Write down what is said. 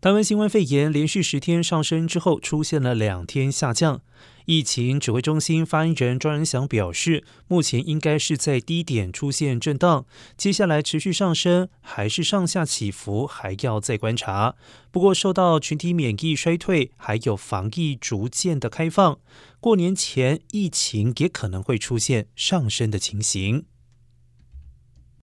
台湾新冠肺炎连续十天上升之后出现了两天下降。疫情指挥中心发言人庄仁祥表示目前应该是在低点出现震荡接下来持续上升还是上下起伏还要再观察。不过受到群体免疫衰退还有防疫逐渐的开放过年前疫情也可能会出现上升的情形。